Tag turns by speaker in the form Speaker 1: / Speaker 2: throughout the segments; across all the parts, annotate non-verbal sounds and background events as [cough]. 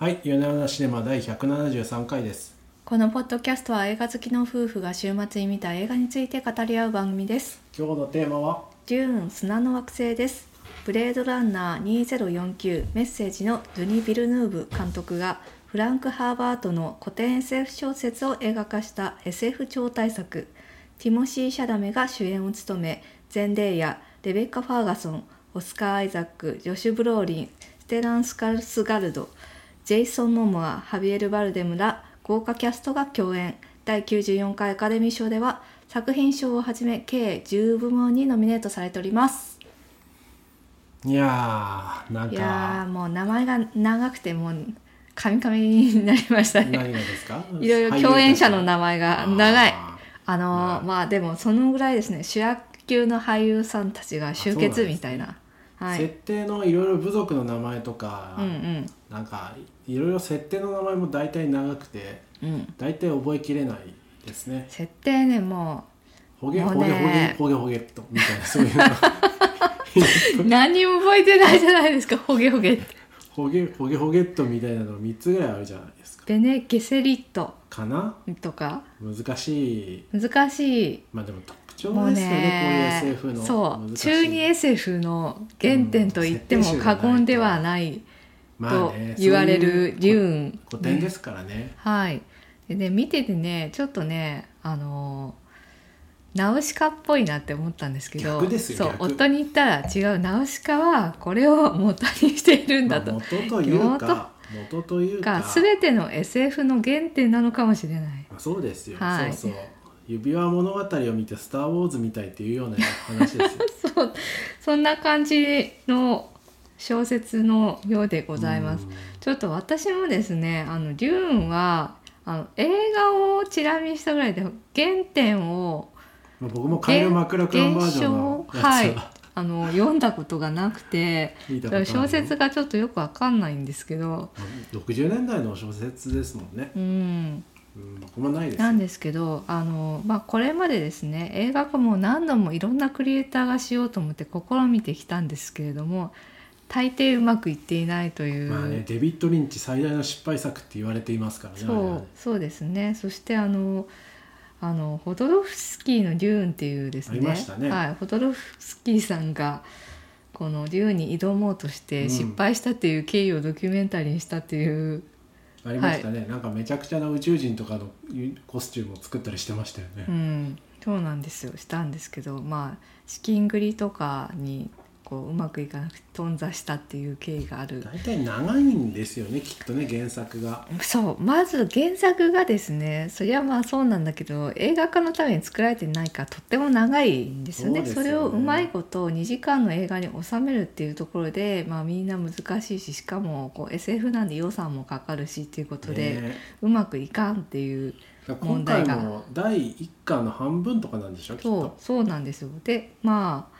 Speaker 1: はい、夜な夜なシネマ第173回です。
Speaker 2: このポッドキャストは映画好きの夫婦が週末に見た映画について語り合う番組です。
Speaker 1: 今日のテーマは、
Speaker 2: デューン砂の惑星です。ブレードランナー2049メッセージのドゥニ・ビルヌーブ監督がフランク・ハーバートの古典 SF 小説を映画化した SF 超大作ティモシー・シャダメが主演を務めゼンデーヤレベッカ・ファーガソンオスカー・アイザックジョシュ・ブローリンステラン・スカルスガルドジェイソン・モモアハビエル・バルデムら豪華キャストが共演。第94回アカデミー賞では作品賞をはじめ計10部門にノミネートされております。
Speaker 1: いやー、なん
Speaker 2: いやもう名前が長くてもうカミカミになりましたね。
Speaker 1: 何がですか？
Speaker 2: いろいろ共演者の名前が長い。
Speaker 1: あ
Speaker 2: あのーまあでもそのぐらいですね。主役級の俳優さんたちが集結みたいなはい。
Speaker 1: ー設定のいろいろ部族の名前とか、
Speaker 2: うんうん。
Speaker 1: なんか、いろいろ設定の名前も大体長くて、
Speaker 2: うん。
Speaker 1: 大体覚えきれないですね。
Speaker 2: 設定ねも
Speaker 1: ほげほげほげ
Speaker 2: ね
Speaker 1: ほげほげっと、みたいな、そういう [laughs]
Speaker 2: 何も覚えてないじゃないですかホゲホゲって。
Speaker 1: ほげほげほげっとみたいなの3つぐらいあるじゃないですか。
Speaker 2: ベネ・ゲセリット。
Speaker 1: かな？
Speaker 2: とか。
Speaker 1: 難しい。
Speaker 2: 難しい。
Speaker 1: まあでも特徴
Speaker 2: もう
Speaker 1: ですよね、
Speaker 2: ね
Speaker 1: こういう SF の。
Speaker 2: そう中二 SF の原点と言っても過言ではないと言われるデューン、
Speaker 1: 古典ですからね。
Speaker 2: はい。でね見ててねちょっとねあのナウシカっぽいなって思ったんですけどそう
Speaker 1: 逆。
Speaker 2: 夫に言ったら違う。ナウシカはこれを元にしているんだと、
Speaker 1: まあ元というか。元というか
Speaker 2: が全ての SF の原点なのかもしれない。
Speaker 1: まあそうですよ、
Speaker 2: はい。
Speaker 1: そうそう指輪物語を見て「スター・ウォーズ」みたいっていうような話ですよ。[laughs]
Speaker 2: そうそんな感じの小説のようでございます。
Speaker 1: うん。
Speaker 2: ちょっと私もですねあのデューンはあの映画をチラ見したぐらいで原点を
Speaker 1: まあ僕もカエル・マクラクランバージョンのは、
Speaker 2: はい。あの読んだことがなくて小説がちょっとよくわかんないんですけど。
Speaker 1: 60年代の小説ですもんね、
Speaker 2: うん
Speaker 1: ないですよ。
Speaker 2: なんですけどあの、まあ、これまでですね映画化も何度もいろんなクリエイターがしようと思って試みてきたんですけれども大抵うまくいっていないという、
Speaker 1: まあねデビッド・リンチ最大の失敗作って言われていますからね
Speaker 2: そう
Speaker 1: ね。
Speaker 2: そうですね。そしてあのあのホドロフスキーの「デューン」っていうですね
Speaker 1: ありましたね。
Speaker 2: はい、ホドロフスキーさんがこの「デューン」に挑もうとして失敗したっていう経緯をドキュメンタリーにしたっていう、
Speaker 1: ありましたね、なんかめちゃくちゃな宇宙人とかのコスチュームを作ったりしてましたよね、
Speaker 2: うん、そうなんですよ。したんですけどまあ資金繰りとかにこううまくいかなくて頓挫したっていう経緯がある。
Speaker 1: 大体長いんですよねきっとね原作が。
Speaker 2: そうまず原作がですねそりゃまあそうなんだけど映画化のために作られてないからとっても長いんですよね。
Speaker 1: そうですよね。
Speaker 2: れをうまいこと2時間の映画に収めるっていうところで、まあ、みんな難しいししかもこう SF なんで予算もかかるしっていうことで、
Speaker 1: ね
Speaker 2: うまくいかんっていう
Speaker 1: 今
Speaker 2: 問題が。
Speaker 1: 回も第1巻の半分とかなんでしょきっ
Speaker 2: そう
Speaker 1: と
Speaker 2: そうなんですよ。でまあで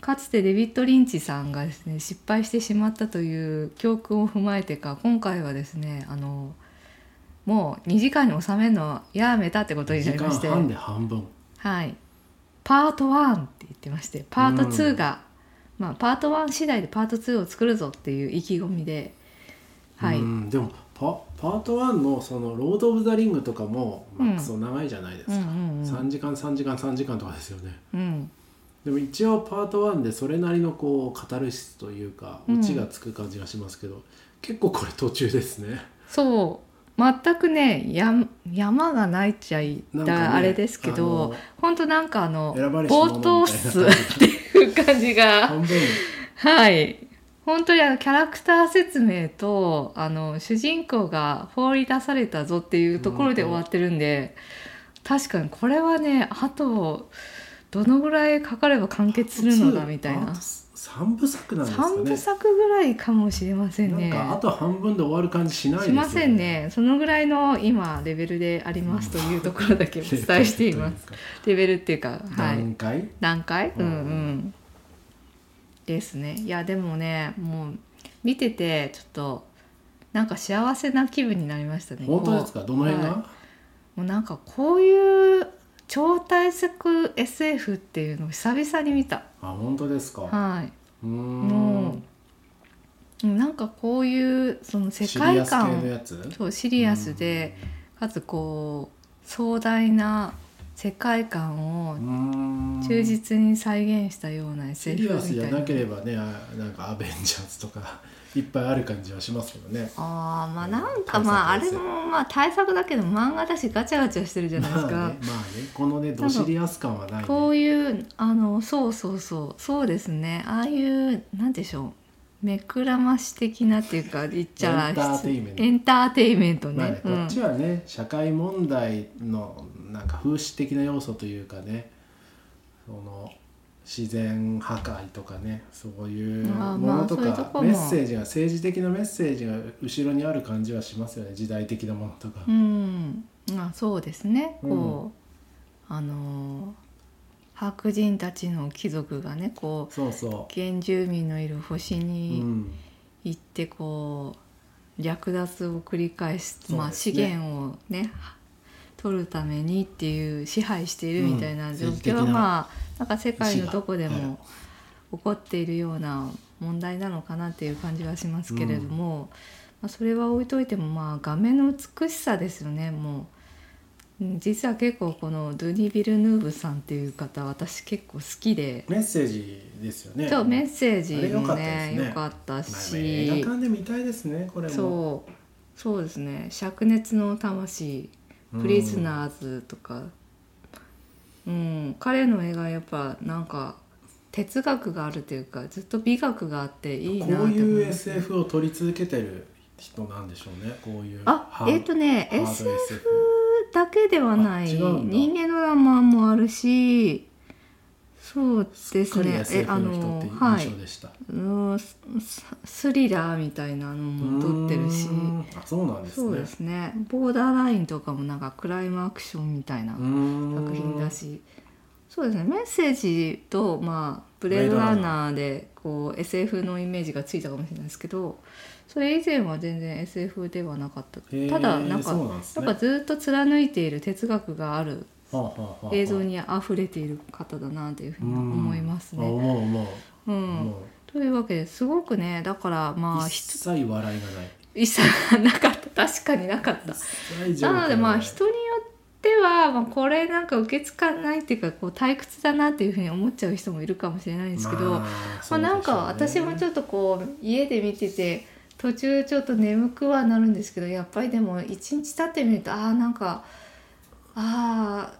Speaker 2: かつてデビッド・リンチさんがですね失敗してしまったという教訓を踏まえてか今回はですねあのもう2時間に収めるのはやめたってこと
Speaker 1: 2
Speaker 2: に
Speaker 1: 時
Speaker 2: なりまして。
Speaker 1: 間半で半分。
Speaker 2: はい。パート1って言ってましてパート2が、まあパート1次第でパート2を作るぞっていう意気込みではい、
Speaker 1: うんでもパパート1のその「ロード・オブ・ザ・リング」とかも、まあ
Speaker 2: うん。
Speaker 1: クソ長いじゃないですか、
Speaker 2: うんうんうん。
Speaker 1: 3時間3時間3時間とかですよね。
Speaker 2: うん
Speaker 1: でも一応パート1でそれなりのこうカタルシスというか
Speaker 2: うん。
Speaker 1: オチがつく感じがしますけど、結構これ途中ですね。
Speaker 2: そう。全くねや山がないっちゃい
Speaker 1: なんかね
Speaker 2: だあれですけ
Speaker 1: あ
Speaker 2: ど
Speaker 1: の
Speaker 2: 本当なんかあの冒頭
Speaker 1: みたい
Speaker 2: 数
Speaker 1: な感
Speaker 2: っていう感じが。はい。本当にあのキャラクター説明とあの主人公が放り出されたぞっていうところで終わってるんで確かにこれはねあとどのぐらいかかれば完結するのだみたいな。
Speaker 1: 3部作なんですか
Speaker 2: 3部
Speaker 1: ね
Speaker 2: 作ぐらいかもしれませんね。
Speaker 1: なんかあと半分で終わる感じしないですよ
Speaker 2: しませんね。そのぐらいの今レベルでありますというところだけお伝えしています。[laughs] レベルっていうかはい。
Speaker 1: 段階？
Speaker 2: 何回
Speaker 1: う
Speaker 2: うんんうん。ですね。いやでもねもう見ててちょっとなんか幸せな気分になりましたね
Speaker 1: 本当ですか？どの辺が、
Speaker 2: はい。もうなんかこういう超大作 SF っていうのを久々に見た。
Speaker 1: あ本当ですか？
Speaker 2: はい。
Speaker 1: うー
Speaker 2: も
Speaker 1: ん
Speaker 2: うんなんかこういうその世界観。そうシリアスで、かつこう壮大な世界観を
Speaker 1: うん。
Speaker 2: 忠実に再現したような
Speaker 1: シ
Speaker 2: SF
Speaker 1: リアスじゃ
Speaker 2: みたいな。
Speaker 1: なければねあなんかアベンジャーズとか [laughs] いっぱいある感じはしますけどね。
Speaker 2: あーまあ
Speaker 1: うん
Speaker 2: なんかまああれもまあ大作だけど漫画だしガチャガチャしてるじゃないですか、
Speaker 1: まあねまあね。このねドシリアス感はないね。
Speaker 2: こういうあのそうそうそうそうですね。ああいうなんでしょう。目くらまし的なっていうか [laughs] 言っちゃ
Speaker 1: エンターテインメント。
Speaker 2: エンターテインメントね,、
Speaker 1: まあね、
Speaker 2: うん
Speaker 1: こっちはね社会問題のなんか風刺的な要素というかねその自然破壊とかねそういうものとかメッセージが政治的なメッセージが後ろにある感じはしますよね時代的なものとか。
Speaker 2: うん。まあそうですね。こう、あの白人たちの貴族がねこ
Speaker 1: そうそう。
Speaker 2: 原住民のいる星
Speaker 1: う、
Speaker 2: に
Speaker 1: ん、
Speaker 2: 行ってこう略奪を繰り返すまあ、資源をね取るためにっていう支配しているみたいな状況はまあなんか世界のどこでも起こっているような問題なのかなっていう感じはしますけれども、まあ、それは置いといてもまあ画面の美しさですよねもう。実は結構このドゥニ・ビルヌーブさんっていう方私結構好きで、
Speaker 1: メッセージですよね。
Speaker 2: そうメッセージも
Speaker 1: ね
Speaker 2: ね良かったし、
Speaker 1: 映画館で見たいですねこれ。
Speaker 2: そうそうですね「灼熱の魂」「プリズナーズ」とか。うん。彼の映画やっぱなんか哲学があるというかずっと美学があっていいなって思
Speaker 1: こういう
Speaker 2: います
Speaker 1: SF を撮り続けてる人なんでしょうね。こういう
Speaker 2: あえっ、とね SF だけではない。人間ドラマもあるしそうですね。
Speaker 1: SF の人って
Speaker 2: はい。ススリラーみたいなのも撮ってるし。
Speaker 1: あそうなんですね。
Speaker 2: そうですね。ボーダーラインとかもなんかクライムアクションみたいな作品だし。そうですね。メッセージとまあブレードランナーでこう SF のイメージがついたかもしれないですけどそれ以前は全然 SF ではなかった。ただなんか
Speaker 1: なんね。
Speaker 2: なんかずっと貫いている哲学がある映像に溢れている方だなというふうに思いますね。
Speaker 1: 思う
Speaker 2: ん。というわけですごくねだからまあ
Speaker 1: 一切笑いがない。
Speaker 2: 一切なかった。確かになかった。な。のでまあ人によっては、まあ、これなんか受け付かないっていうかこう退屈だなっていうふうに思っちゃう人もいるかもしれないんですけど、まあなんか私もちょ
Speaker 1: っ
Speaker 2: っとこう家で見てて途中ちょっと眠くはなるんですけどやっぱりでも一日経ってみるとああんかああ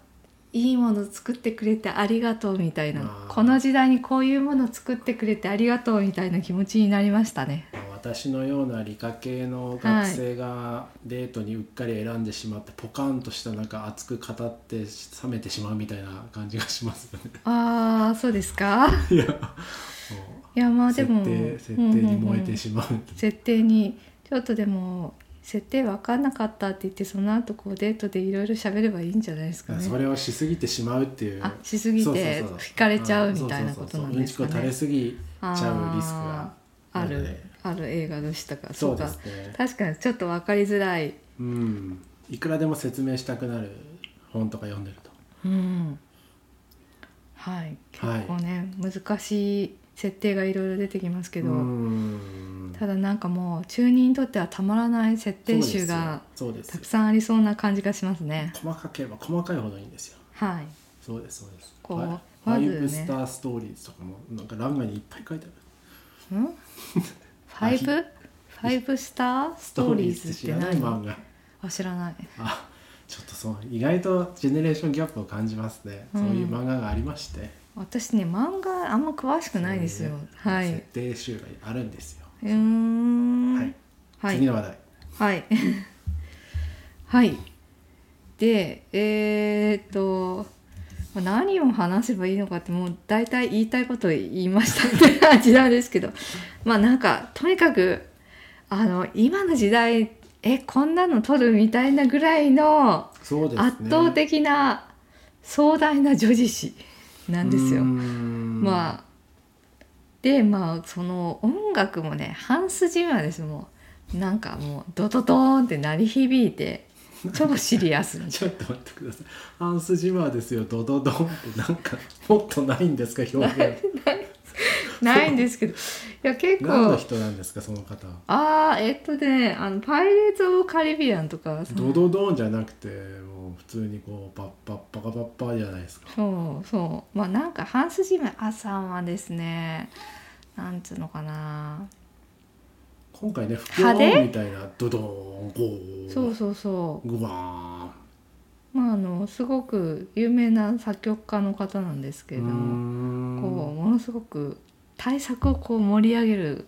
Speaker 2: いいもの作ってくれてありがとうみたいなこの時代にこういうもの作ってくれてありがとうみたいな気持ちになりましたね。
Speaker 1: 私のような理科系の学生がデートにうっかり選んでしまって、ポカンとしたなんか熱く語って冷めてしまうみたいな感じがしますよね。[laughs]
Speaker 2: ああそうですか？
Speaker 1: いや
Speaker 2: いやまあでも
Speaker 1: 設定設定に燃えてしまう。
Speaker 2: 設定にちょっとでも設定分かんなかったって言ってその後こうデートでいろいろ喋ればいいんじゃないですかね。
Speaker 1: それをしすぎてしまうっていう。
Speaker 2: あしすぎて
Speaker 1: そうそうそう
Speaker 2: 惹かれちゃうみたいなことなんですかね。
Speaker 1: うん。ちこ垂れすぎちゃうリスクが
Speaker 2: あるある映画でしたか
Speaker 1: そうで
Speaker 2: か確かにちょっと分かりづらい
Speaker 1: うん。いくらでも説明したくなる本とか読ん。でると
Speaker 2: うん。はい結
Speaker 1: はい
Speaker 2: 構ね、難しい設定がいろいろ出てきますけど、
Speaker 1: うん
Speaker 2: ただなんかもう中二にとってはたまらない設定集が
Speaker 1: そうですよ。
Speaker 2: たくさんありそうな感じがしますね。
Speaker 1: 細かければ細かいほどいいんですよ。
Speaker 2: はい。
Speaker 1: そうですそうです。
Speaker 2: こう
Speaker 1: ファイ
Speaker 2: まずね。
Speaker 1: ファイブスターストーリーズとかもなんか欄外にいっぱい書いてある。
Speaker 2: ん？ファイブ？ファイブスターストーリーズって
Speaker 1: 知らない
Speaker 2: 何？
Speaker 1: 漫画。
Speaker 2: あ知らない。
Speaker 1: あちょっとそう意外とジェネレーションギャップを感じますね、
Speaker 2: うん。
Speaker 1: そういう漫画がありまして。
Speaker 2: 私ね漫画あんま詳しくないですよ。
Speaker 1: ね
Speaker 2: はい。
Speaker 1: 設定集があるんですよ、
Speaker 2: うーん。
Speaker 1: はい、
Speaker 2: はい。
Speaker 1: 次の話題。
Speaker 2: はい。[laughs] はい。でえー、っとまあ何を話せばいいのかってもう大体言いたいことを言いましたって感じなんですけど。まあなんかとにかくあの今の時代えこんなの撮るみたいなぐらいの圧倒的な壮大な女子誌なんですよ。
Speaker 1: ま
Speaker 2: まあでまあその音楽もねハンス・ジマーですもうなんかもうドドドーンって鳴り響いて超シリアスに
Speaker 1: ちょっと待ってください。ハンス・ジマーですよ。ドドドンってなんかもっとないんですか表現。
Speaker 2: ないんですけど。いや結構。
Speaker 1: 何の人なんですかその方
Speaker 2: ああえっとねあのパイレーツ・オブ・カリビアンとか
Speaker 1: ドドドーンじゃなくてもう普通にこうパッパッパカパッパじゃないですか。
Speaker 2: そうそう。まあなんかハンス・ジムアさんはですねなんつうのかな。
Speaker 1: 今回ね不協和音みたいなドドーンゴー
Speaker 2: そうそうそう。
Speaker 1: グワー。ン
Speaker 2: まああのすごく有名な作曲家の方なんですけれども
Speaker 1: ん。
Speaker 2: こうものすごく大作をこう盛り上げる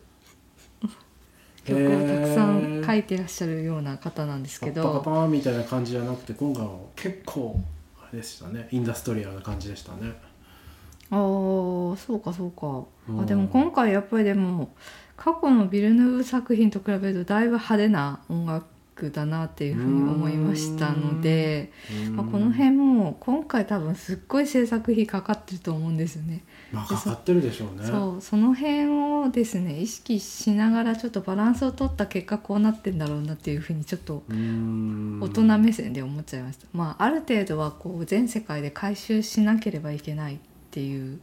Speaker 2: 曲をたくさん書いてらっしゃるような方なんですけど。
Speaker 1: パーンみたいな感じじゃなくて今回は結構あれでしたね。インダストリアルな感じでしたね。
Speaker 2: ああそうかそうか。
Speaker 1: うん。
Speaker 2: あでも今回やっぱりでも過去のビルヌーブ作品と比べるとだいぶ派手な音楽だなっていうふうに思いましたので、まあ、この辺も今回多分すっごい制作費かかってると思うんですよね。
Speaker 1: まあかかってるでしょうね。
Speaker 2: そうその辺をですね意識しながらちょっとバランスを取った結果こうなってんだろうなっていうふうにちょっと大人目線で思っちゃいました。まあある程度はこう全世界で回収しなければいけないっていう。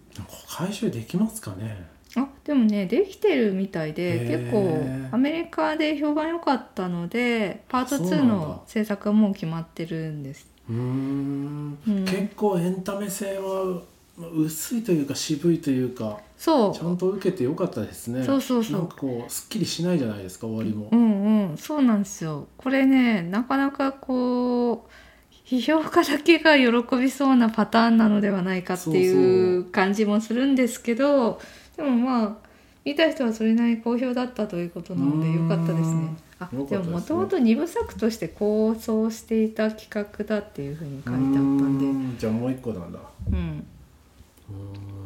Speaker 1: 回収できますかね？
Speaker 2: あでもねできてるみたいで結構アメリカで評判良かったのでパート2
Speaker 1: そうなんだ。
Speaker 2: の制作はもう決まってるんです。
Speaker 1: うーん。
Speaker 2: うん。
Speaker 1: 結構エンタメ性はまあ薄いというか渋いというか
Speaker 2: そう。
Speaker 1: ちゃんと受けてよかったですね。
Speaker 2: そうそうそう。
Speaker 1: なんかこうすっきりしないじゃないですか終わりも。
Speaker 2: うんうんそうなんですよ。これねなかなかこう批評家だけが喜びそうなパターンなのではないかっていう。感じもするんですけどでもまあ見た人はそれなりに好評だったということなのでよかったですね。あ
Speaker 1: で
Speaker 2: ももともと2部作として構想していた企画だっていうふうに書いてあったんで。
Speaker 1: じゃあもう一個なんだ。
Speaker 2: うん。
Speaker 1: うーん。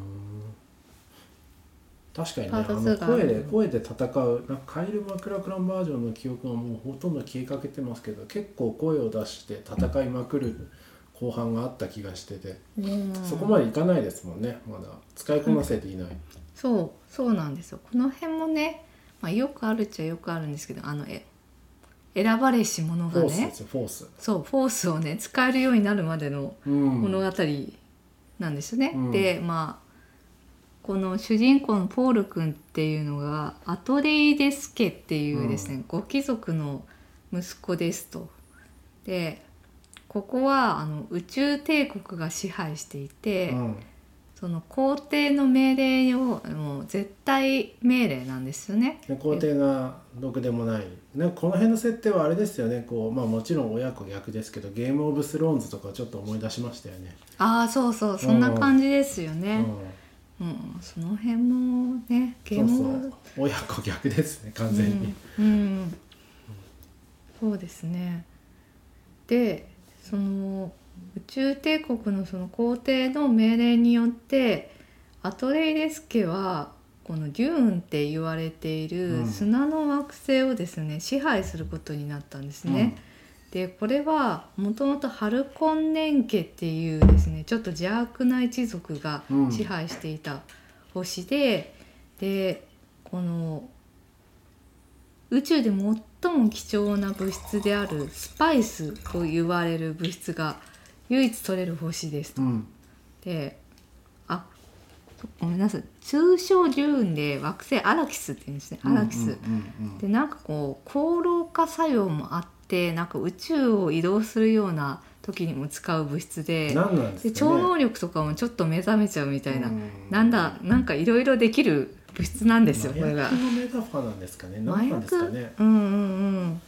Speaker 1: 確かにねあの
Speaker 2: 2が
Speaker 1: 声で声で戦うなんかカイル・マクラクランバージョンの記憶がもうほとんど消えかけてますけど結構声を出して戦いまくる後半があった気がしてて、
Speaker 2: うん
Speaker 1: そこまでいかないですもんねまだ。使いこなせていない、
Speaker 2: そうそうなんですよ。この辺もね、まあ、よくあるっちゃよくあるんですけどあのえ選ばれし者がね
Speaker 1: フォース
Speaker 2: そうフォースをね使えるようになるまでの
Speaker 1: うん、
Speaker 2: 物語なんですよね。
Speaker 1: うん。
Speaker 2: でまあこの主人公のポール君っていうのがアトレイデス家っていうですね、ご貴族の息子ですと。でここはあの宇宙帝国が支配していて、
Speaker 1: うん
Speaker 2: その皇帝の命令をもう絶対命令なんですよね。
Speaker 1: で皇帝がろくでもないなんかこの辺の設定はあれですよねこう、まあ、もちろん親子逆ですけどゲームオブスローンズとかちょっと思い出しましたよね。
Speaker 2: ああそうそうそんな感じですよ
Speaker 1: う
Speaker 2: ね。
Speaker 1: ん
Speaker 2: うん、その辺もねゲーム
Speaker 1: う親子逆ですね完全に。
Speaker 2: うん、うんそうですねでその宇宙帝国のその皇帝の命令によってアトレイデス家はこのデューンって言われている
Speaker 1: うん。
Speaker 2: 砂の惑星をですね支配することになったんですね。でこれはもともとハルコンネン家っていうですねちょっと邪悪な一族が
Speaker 1: うん。
Speaker 2: 支配していた星で、でこの宇宙で最も貴重な物質であるスパイスと言われる物質が唯一取れる星ですと。
Speaker 1: うん。
Speaker 2: であごめんなさい。通称デューンで惑星アラキスって言うんですね。アラキス。でなんかこう高老化作用もあってなんか宇宙を移動するような時にも使う物質で
Speaker 1: 何なんで
Speaker 2: 超能力とかもちょっと目覚めちゃうみたいな、
Speaker 1: うん。
Speaker 2: なんだなんかいろいろできる物質なんですよこれが。
Speaker 1: 麻薬。のメタファーなんですかね。何なんですかね。
Speaker 2: うんうんうん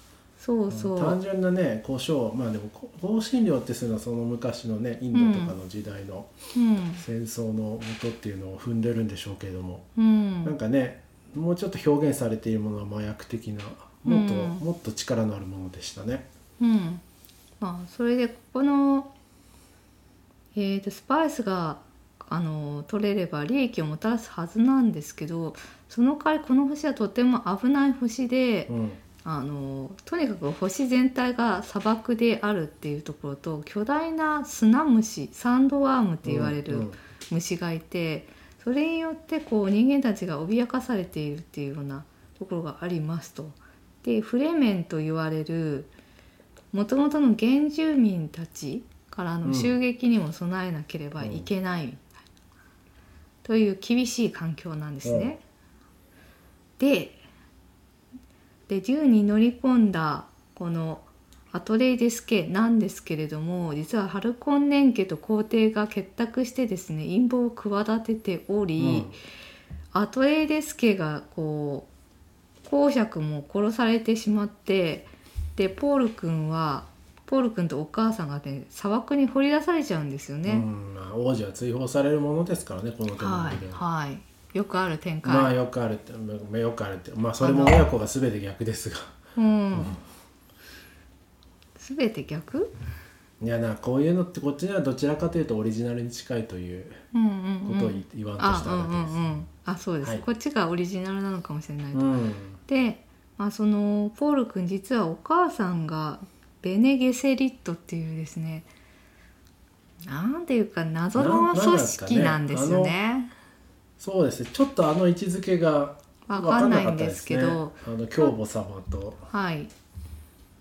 Speaker 2: そうそう、
Speaker 1: 単純なね胡椒まあでもこ香辛料ってするのはその昔のねインドとかの時代の
Speaker 2: うん。
Speaker 1: 戦争の元っていうのを踏んでるんでしょうけれども、
Speaker 2: うん。
Speaker 1: なんかねもうちょっと表現されているものは麻薬的なもっと、
Speaker 2: うん
Speaker 1: もっと力のあるものでしたね。
Speaker 2: うん。まあそれでここの、えー、とスパイスがあの取れれば利益をもたらすはずなんですけどその代わりこの星はとても危ない星で、
Speaker 1: うん
Speaker 2: あのとにかく星全体が砂漠であるっていうところと巨大な砂虫サンドワームって言われる
Speaker 1: うん
Speaker 2: 虫がいて、それによってこう人間たちが脅かされているっていうようなところがありますと。でフレメンと言われるもともとの原住民たちから
Speaker 1: うん
Speaker 2: の襲撃にも備えなければいけないみたいな。という厳しい環境なんですね。でで銃に乗り込んだこのアトレイデス家なんですけれども実はハルコンネン家と皇帝が結託してですね陰謀を企てており、アトレイデス家がこう公爵も殺されてしまってでポール君はポール君とお母さんがね砂漠に掘り出されちゃうんですよね。
Speaker 1: うんまあ、王子は追放されるものですからねこの手の
Speaker 2: はい。
Speaker 1: は
Speaker 2: いよくある展開。
Speaker 1: まあよくあるってまあよくあるってまあそれも親子が全て逆ですが
Speaker 2: うん。すべて逆？
Speaker 1: いやなこういうのってこっちにはどちらかというとオリジナルに近いという
Speaker 2: うんうんうん。
Speaker 1: ことを言言わんと
Speaker 2: あ
Speaker 1: したわけです。
Speaker 2: あそうです、
Speaker 1: はい
Speaker 2: こっちがオリジナルなのかもしれないと。
Speaker 1: うん
Speaker 2: で、まあ、そのポール君実はお母さんがベネ・ゲセリットっていうですねなんていうか謎の組織なんですよね。
Speaker 1: そうですね。ちょっとあの位置づけが
Speaker 2: わかんないんですけど。
Speaker 1: あの教母様と。
Speaker 2: はい。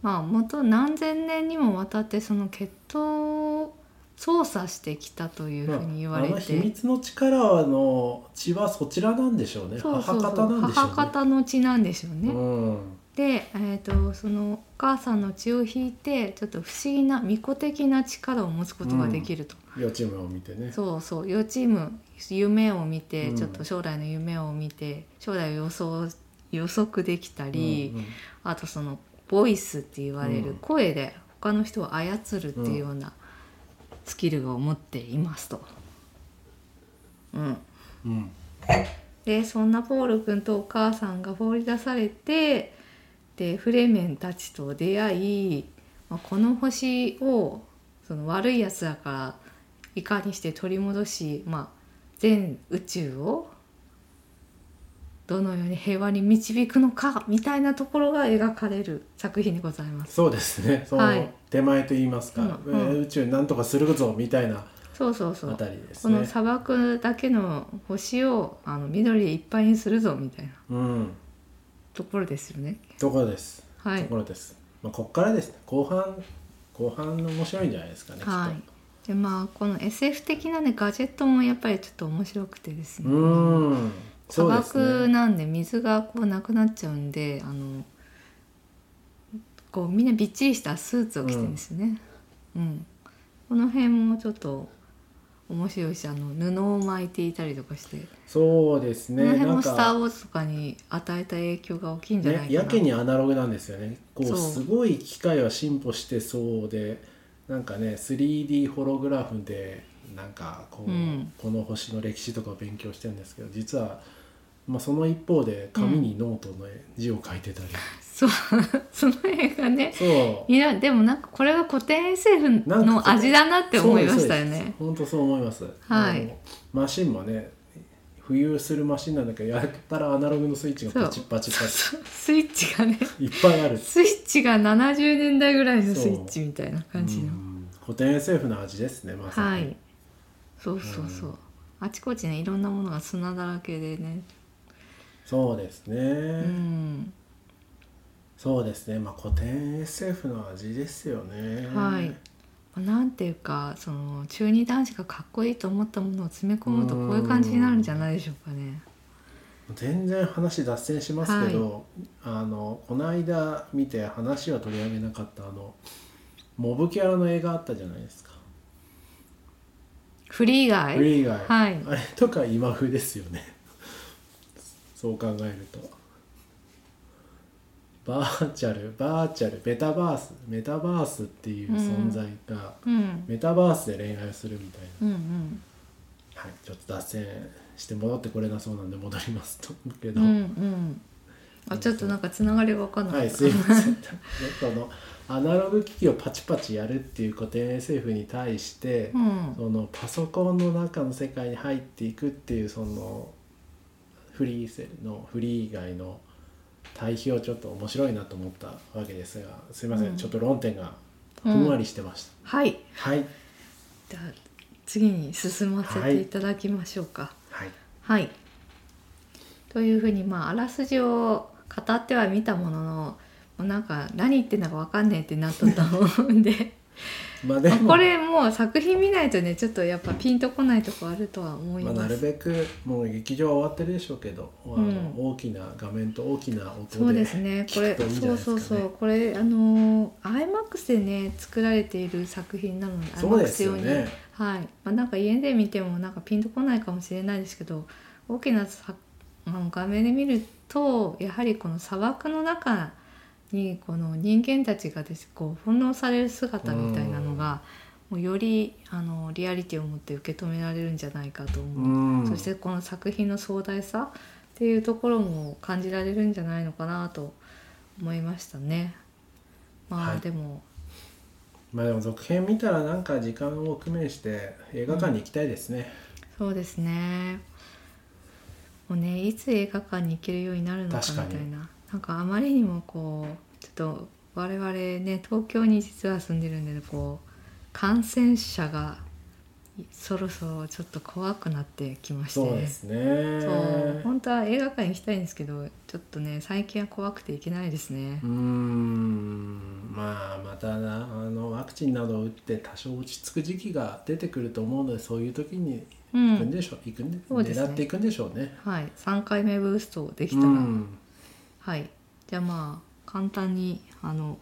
Speaker 2: まあ元何千年にもわたってその血統を操作してきたというふうに言われ
Speaker 1: まあ秘
Speaker 2: て、
Speaker 1: 密の力の血はそちらなんでしょうね。
Speaker 2: そうそうそう。
Speaker 1: 母方なんでしょうね。
Speaker 2: 母方の血なんでしょうね。
Speaker 1: うん。
Speaker 2: で、えー、とそのお母さんの血を引いてちょっと不思議な巫女的な力を持つことができると、
Speaker 1: 幼稚園を見てね
Speaker 2: そうそう幼チーム夢を見て、
Speaker 1: うん
Speaker 2: ちょっと将来の夢を見て将来を予想予測できたり、
Speaker 1: うんうん
Speaker 2: あとそのボイスって言われる声で他の人を操るっていうようなスキルを持っていますと。うん、
Speaker 1: うん
Speaker 2: でそんなポール君とお母さんが放り出されてでフレメンたちと出会い、まあ、この星をその悪いやつだからいかにして取り戻し、まあ、全宇宙をどのように平和に導くのかみたいなところが描かれる作品でございます。
Speaker 1: そうですね。そ
Speaker 2: はい。
Speaker 1: の手前と言いますか、
Speaker 2: うんうん。
Speaker 1: えー宇宙なんとかするぞみたいな
Speaker 2: そうそうそう。
Speaker 1: あたりです
Speaker 2: この
Speaker 1: ね
Speaker 2: 砂漠だけの星をあの緑でいっぱいにするぞみたいな。
Speaker 1: うん。
Speaker 2: ところですよね。
Speaker 1: ところです、
Speaker 2: はい。
Speaker 1: ところです、まあ、こっからです。ね後半後半面白いんじゃないですかね、
Speaker 2: はい、でまあこの SF 的なねガジェットもやっぱりちょっと面白くてですね。
Speaker 1: とうーん。そ
Speaker 2: 砂
Speaker 1: うですね。
Speaker 2: 漠なんで水がこうなくなっちゃうんであのこうみんなびっちりしたスーツを着てるんですよね。うん。この辺もちょっと面白いしあの布を巻いていたりとかして、
Speaker 1: そうです
Speaker 2: この
Speaker 1: ね
Speaker 2: 辺も「
Speaker 1: なん
Speaker 2: スター・
Speaker 1: か
Speaker 2: ウォーズ」とかに与えた影響が大きいんじゃない
Speaker 1: ね、
Speaker 2: かな。
Speaker 1: やけにアナログなんですよね。こ
Speaker 2: う。
Speaker 1: すごい機械は進歩してそうでなんかね 3D ホログラフでなんかこう、
Speaker 2: うん。
Speaker 1: この星の歴史とかを勉強してるんですけど実は、まあ、その一方で紙にノートの字を書いてたり、[laughs]
Speaker 2: そう。[laughs] その辺がね。
Speaker 1: そう。
Speaker 2: いやでもなんかこれが古典 SF の味だなって思いましたよね。
Speaker 1: 本当そう思います。
Speaker 2: はい。
Speaker 1: マシンもね浮遊するマシンなんだけどやったらアナログのスイッチがパチッパチッパチ
Speaker 2: スイッチがね
Speaker 1: いっぱいある。
Speaker 2: スイッチが70年代ぐらいのスイッチみたいな感じの
Speaker 1: うん古典 SF の味ですねまさに。
Speaker 2: はいそうそうそう、あちこちねいろんなものが砂だらけでね
Speaker 1: そうですね。
Speaker 2: うん
Speaker 1: そうですね。まあ古典 SF の味ですよね。
Speaker 2: はい。なんていうかその中二男子がかっこいいと思ったものを詰め込むとこういう感じになるんじゃないでしょうかね。
Speaker 1: 全然話脱線しますけど、あのこの間見て話は取り上げなかったあのモブキャラの映画あったじゃないですか。
Speaker 2: フリー以外
Speaker 1: フリー以外、
Speaker 2: はい。
Speaker 1: あれとか今風ですよね。そう考えるとバーチャルバーチャルメタバースメタバースっていう存在が、
Speaker 2: うん。
Speaker 1: メタバースで恋愛をするみたいな、
Speaker 2: うんうん。
Speaker 1: はい、ちょっと脱線して戻ってこれなそうなんで戻りますと思うけど、
Speaker 2: うんうん。あちょっとなんかつながりが分かんなかった、
Speaker 1: はいすいません。でそのアナログ機器をパチパチやるっていう古典 SF に対して、
Speaker 2: うん。
Speaker 1: そのパソコンの中の世界に入っていくっていうそのフリーセルのフリー以外の対比をちょっと面白いなと思ったわけですがすいません、
Speaker 2: うん。
Speaker 1: ちょっと論点がふんわりしてました、
Speaker 2: はい。
Speaker 1: はい。
Speaker 2: じゃあ次に進ませていただきましょうか。
Speaker 1: はい。
Speaker 2: はい、というふうにまああらすじを語ってはみたもののもうなんか何言ってんだか分かんねえってなっとったもんで
Speaker 1: まあでも。
Speaker 2: これもう作品見ないとねちょっとやっぱピンとこないとこあるとは思い
Speaker 1: まあ、
Speaker 2: ます、
Speaker 1: なるべくもう劇場は終わってるでしょうけど、あの
Speaker 2: うん
Speaker 1: 大きな画面と大きな音で
Speaker 2: そうですね。これ
Speaker 1: 聞くといいんじゃ
Speaker 2: そうそうそう。これあの iMAX でね作られている作品なので
Speaker 1: そうですよ
Speaker 2: IMAX 用に。
Speaker 1: ね
Speaker 2: はい、まあ、なんか家で見てもなんかピンとこないかもしれないですけど大きなさあの画面で見るとやはりこの砂漠の中にこの人間たちがですこう翻弄される姿みたいなのがもうよりあのリアリティを持って受け止められるんじゃないかと
Speaker 1: う
Speaker 2: 思う、
Speaker 1: ん。
Speaker 2: そしてこの作品の壮大さっていうところも感じられるんじゃないのかなと思いましたね。まあ、
Speaker 1: はい。
Speaker 2: でも。
Speaker 1: まあでも続編見たらなんか時間を工面して映画館に行きたいですね、
Speaker 2: そうですね。もうねいつ映画館に行けるようになるのかみたいななんかあまりにもこうちょっと我々ね東京に実は住んでるんでこう感染者がそろそろちょっと怖くなってきまして。
Speaker 1: そうですね。
Speaker 2: そう本当は映画館に行きたいんですけどちょっとね最近は怖くて行けないですね。
Speaker 1: うー。ん。まあまたなあのワクチンなどを打って多少落ち着く時期が出てくると思うのでそういう時に
Speaker 2: う
Speaker 1: 行くん
Speaker 2: ん、
Speaker 1: でしょう、行くんで
Speaker 2: ね。
Speaker 1: 狙っていくんでしょうね。
Speaker 2: はい。3回目ブーストできたら、
Speaker 1: うん
Speaker 2: はい。じゃあまあ簡単にあの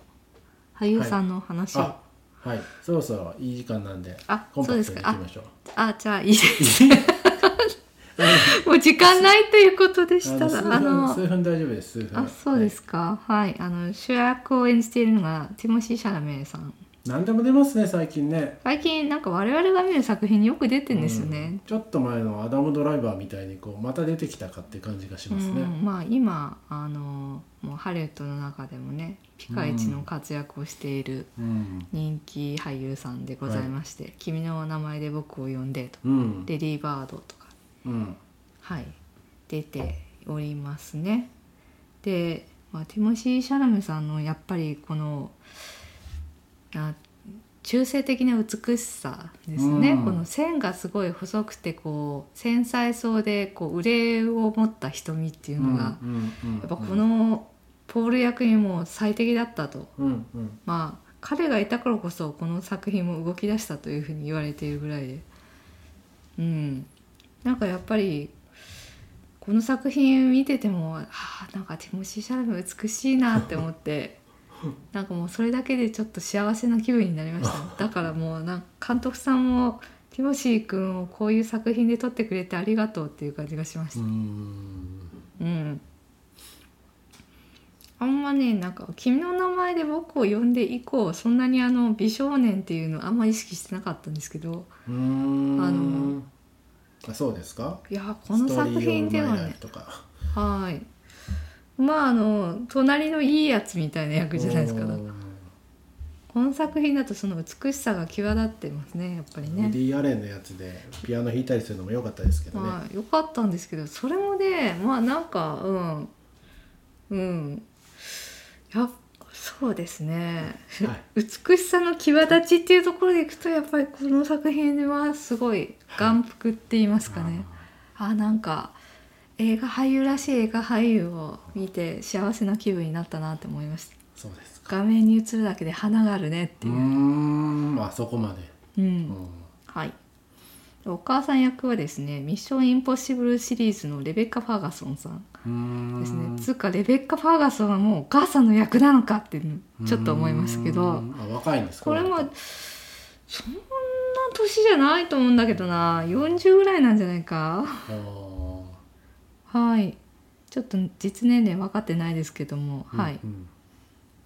Speaker 2: 俳優さんの話。を、
Speaker 1: あはい。そろそろいい時間なんで
Speaker 2: あ
Speaker 1: コンパクトにいき
Speaker 2: そうですか？
Speaker 1: ましょう。
Speaker 2: あじゃあいいです。[laughs] もう時間ないということでした
Speaker 1: あの数分
Speaker 2: らあの
Speaker 1: 数分大丈夫です数分。
Speaker 2: あそうですか。はい、あの主役を演じているのがティモシー・シャラメイさん
Speaker 1: 何でも出ますね最近ね。
Speaker 2: 最近なんか我々が見る作品によく出てるんですよ
Speaker 1: うん。
Speaker 2: ね、
Speaker 1: ちょっと前のアダム・ドライバーみたいにこうまた出てきたかっていう感じがし
Speaker 2: うん
Speaker 1: ますね、
Speaker 2: まあ今あのもうハリウッドの中でもねピカイチの活躍をしている
Speaker 1: うん。
Speaker 2: 人気俳優さんでございまして「君の名前で僕を呼んで」と
Speaker 1: うん「
Speaker 2: レディー・バード」とか。
Speaker 1: うん。
Speaker 2: はい、出ておりますね。で、まあ、ティモシー・シャラメさんのやっぱりこのあ中性的な美しさですね、
Speaker 1: うん。
Speaker 2: この線がすごい細くてこう繊細そうでこう憂いを持った瞳っていうのが、やっぱこのポール役にも最適だったと。
Speaker 1: うんうん。
Speaker 2: まあ彼がいたからこそこの作品も動き出したというふうに言われているぐらいで。うん。なんかやっぱりこの作品見ててもああなんかティモシー・シャラメ美しいなって思って [laughs] なんかもうそれだけでちょっと幸せな気分になりました。[laughs] だからもうなんか監督さんもティモシー君をこういう作品で撮ってくれてありがとうっていう感じがしました。
Speaker 1: うーん。
Speaker 2: うん。あんまねなんか「君の名前で僕を呼んで」以降そんなにあの美少年っていうのあんま意識してなかったんですけど
Speaker 1: うーん。
Speaker 2: あの
Speaker 1: あそうですか？
Speaker 2: いやこの作品ではね。はいまああの隣のいいやつみたいな役じゃないですか。
Speaker 1: うん。
Speaker 2: この作品だとその美しさが際立ってますねやっぱりね。
Speaker 1: ウディ・アレンのやつでピアノ弾いたりするのも良かったですけどね、
Speaker 2: はい、よかったんですけどそれもねまあなんかうんうん。やそうですね、
Speaker 1: はい。
Speaker 2: 美しさの際立ちっていうところでいくとやっぱりこの作品ではすごい眼福って言いますかね、あなんか映画俳優らしい映画俳優を見て幸せな気分になったなって思いました。
Speaker 1: そうですか。
Speaker 2: 画面に映るだけで花があるねっていう、
Speaker 1: ん。あそこまで、
Speaker 2: うん。
Speaker 1: うん。
Speaker 2: はい。お母さん役はですね、ミッションインポッシブルシリーズのレベッカ・ファーガソンさんですね。つうかレベッカ・ファーガソンはもうお母さんの役なのかってちょっと思いますけ
Speaker 1: う
Speaker 2: ど、
Speaker 1: 若いんですか？
Speaker 2: これも
Speaker 1: 割
Speaker 2: そんな年じゃないと思うんだけどな、40ぐらいなんじゃないか。
Speaker 1: と
Speaker 2: はい。ちょっと実年齢分かってないですけども、
Speaker 1: あー
Speaker 2: はい。
Speaker 1: うん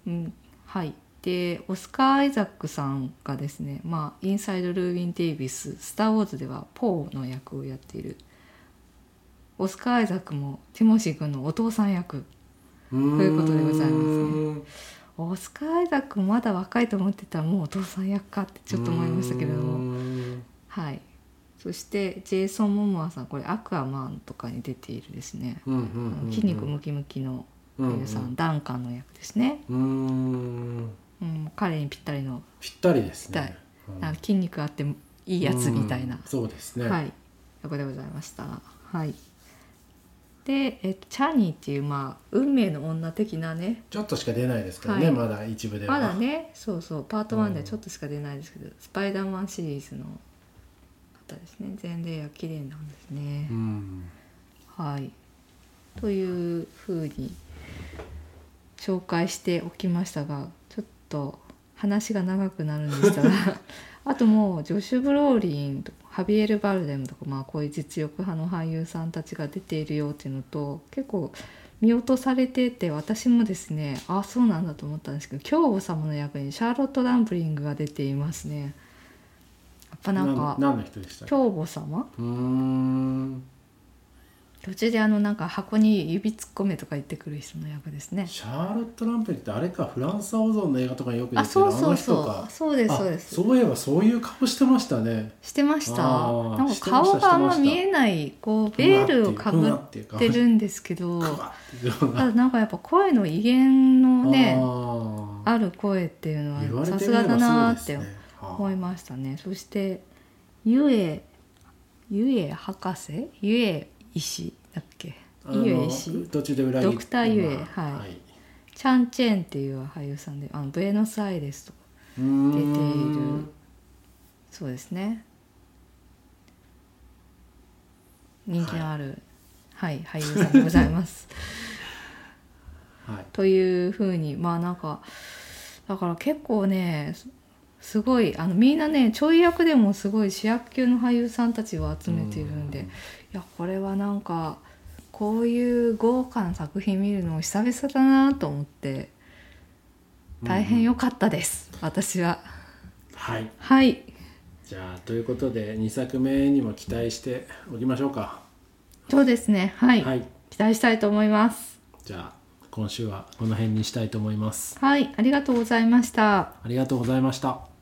Speaker 2: うん、はい。で、オスカー・アイザックさんがですね、まあ、インサイド・ルービン・デイビス、スター・ウォーズではポーの役をやっている。オスカー・アイザックもティモシー君のお父さん役。
Speaker 1: うん
Speaker 2: ということでございますねオスカー・アイザックもまだ若いと思ってたらもうお父さん役かってちょっと思いましたけれども。
Speaker 1: ん
Speaker 2: はい。そして、ジェイソン・モモアさん、これ、アクアマンとかに出ているですね。
Speaker 1: うんうんうんうん。
Speaker 2: 筋肉ムキムキの俳優さん、ダンカンの役ですね。
Speaker 1: うーん。
Speaker 2: うん、彼にぴったりの
Speaker 1: ぴったりですね。
Speaker 2: り。なんか筋肉あっていいやつみたいな。
Speaker 1: うん、そうですね、
Speaker 2: はい。役でございました。はい。で、えっと、チャーニーっていうまあ運命の女的なね。
Speaker 1: ちょっとしか出ないですけどね、
Speaker 2: はい。
Speaker 1: まだ一部では。
Speaker 2: まだね。そうそう。パート1ではちょっとしか出ないですけど、スパイダーマンシリーズの方ですね。前例が綺麗なんですね。
Speaker 1: う、ん。
Speaker 2: はい。というふうに紹介しておきましたがちょっと話が長くなるんでしたら [laughs] あともうジョシュ・ブローリンとかハビエル・バルデムとか、まあ、こういう実力派の俳優さんたちが出ているよっていうのと結構見落とされてて私もですねあそうなんだと思ったんですけど教母様の役にシャーロット・ランブリングが出ていますね。ぱなんか
Speaker 1: 何の人でしたっけ？
Speaker 2: 教母様？
Speaker 1: うーん。
Speaker 2: 途中であのなんか箱に指突っ込めとか言ってくる人の役ですね。
Speaker 1: シャーロット・ランプリってあれかフランスオゾンの映画とかによく出
Speaker 2: あ
Speaker 1: てるあの
Speaker 2: そうそうそう。そうです
Speaker 1: あ
Speaker 2: そうです。
Speaker 1: そういえばそういう顔してましたね。
Speaker 2: してました。なんか顔があんま見えないこうベールをかぶっ
Speaker 1: って
Speaker 2: てるんですけど。
Speaker 1: な。
Speaker 2: んかやっぱ声の威厳のね
Speaker 1: あ
Speaker 2: ある声っていうのはさすがだなーって
Speaker 1: ね
Speaker 2: 思いましたね。そしてゆえゆえ博士？ゆえ医だっけ？ゆえ医師
Speaker 1: 途中で裏
Speaker 2: ドクターゆえ
Speaker 1: まあ
Speaker 2: はい。チャン・チェンっていう俳優さんであのブエノスアイレスと出ている。そうですね。人気のある、はい俳優さんでございます。
Speaker 1: はい。[laughs]
Speaker 2: というふうにまあなんかだから結構ねすすごいあのみんなねちょい役でもすごい主役級の俳優さんたちを集めているんで
Speaker 1: うん。
Speaker 2: いやこれはなんかこういう豪華な作品見るの久々だなと思って大変良かったです、私は。
Speaker 1: はい。
Speaker 2: はい。
Speaker 1: じゃあということで2作目にも期待しておきましょうか。
Speaker 2: そうですねはい、
Speaker 1: はい。
Speaker 2: 期待したいと思います。
Speaker 1: じゃあ今週はこの辺にしたいと思います。
Speaker 2: はいありがとうございました。
Speaker 1: ありがとうございました